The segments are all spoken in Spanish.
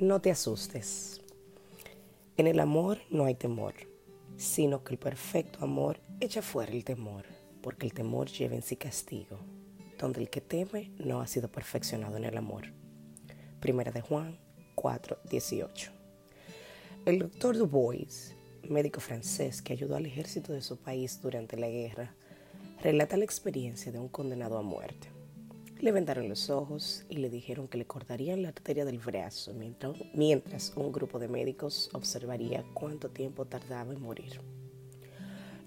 No te asustes. En el amor no hay temor, sino que el perfecto amor echa fuera el temor, porque el temor lleva en sí castigo, donde el que teme no ha sido perfeccionado en el amor. Primera de Juan 4, 18. El doctor Dubois, médico francés que ayudó al ejército de su país durante la guerra, relata la experiencia de un condenado a muerte. Le vendaron los ojos y le dijeron que le cortarían la arteria del brazo mientras, un grupo de médicos observaría cuánto tiempo tardaba en morir.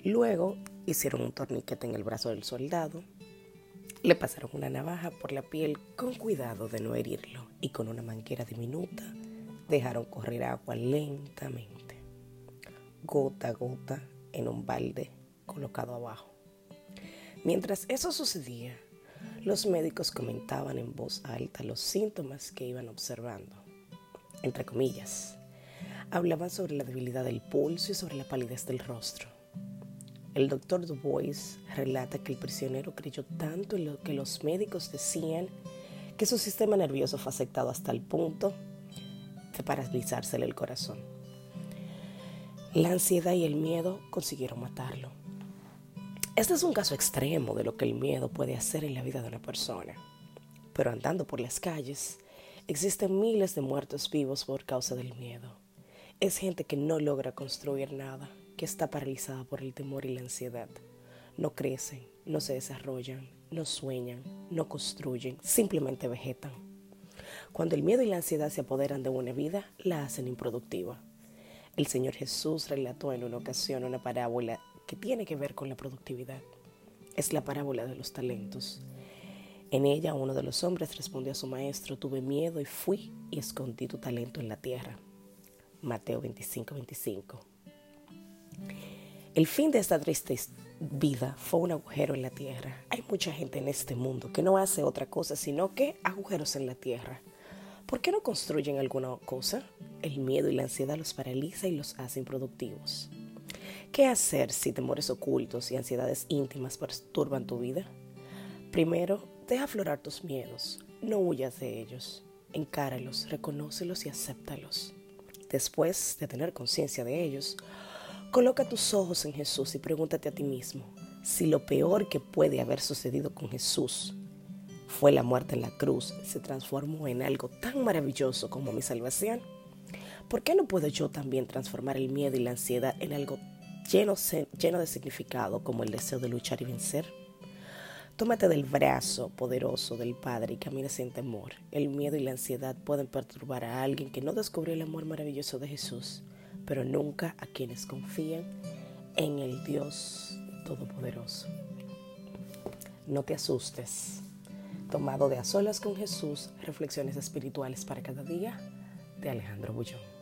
Luego hicieron un torniquete en el brazo del soldado, le pasaron una navaja por la piel con cuidado de no herirlo y con una manguera diminuta dejaron correr agua lentamente, gota a gota, en un balde colocado abajo. Mientras eso sucedía, los médicos comentaban en voz alta los síntomas que iban observando. Entre comillas, hablaban sobre la debilidad del pulso y sobre la palidez del rostro. El doctor Dubois relata que el prisionero creyó tanto en lo que los médicos decían que su sistema nervioso fue afectado hasta el punto de paralizársele el corazón. La ansiedad y el miedo consiguieron matarlo. Este es un caso extremo de lo que el miedo puede hacer en la vida de una persona. Pero andando por las calles, existen miles de muertos vivos por causa del miedo. Es gente que no logra construir nada, que está paralizada por el temor y la ansiedad. No crecen, no se desarrollan, no sueñan, no construyen, simplemente vegetan. Cuando el miedo y la ansiedad se apoderan de una vida, la hacen improductiva. El Señor Jesús relató en una ocasión una parábola que tiene que ver con la productividad. Es la parábola de los talentos. En ella uno de los hombres respondió a su maestro, tuve miedo y fui y escondí tu talento en la tierra. Mateo 25, 25. El fin de esta triste vida fue un agujero en la tierra. Hay mucha gente en este mundo que no hace otra cosa sino que agujeros en la tierra. ¿Por qué no construyen alguna cosa? El miedo y la ansiedad los paraliza y los hace improductivos. ¿Qué hacer si temores ocultos y ansiedades íntimas perturban tu vida? Primero, deja aflorar tus miedos. No huyas de ellos. Encáralos, reconócelos y acéptalos. Después de tener conciencia de ellos, coloca tus ojos en Jesús y pregúntate a ti mismo si lo peor que puede haber sucedido con Jesús fue la muerte en la cruz, se transformó en algo tan maravilloso como mi salvación. ¿Por qué no puedo yo también transformar el miedo y la ansiedad en algo lleno, de significado como el deseo de luchar y vencer? Tómate del brazo poderoso del Padre y camina sin temor. El miedo y la ansiedad pueden perturbar a alguien que no descubrió el amor maravilloso de Jesús, pero nunca a quienes confían en el Dios Todopoderoso. No te asustes. Tomado de a solas con Jesús, reflexiones espirituales para cada día de Alejandro Bullón.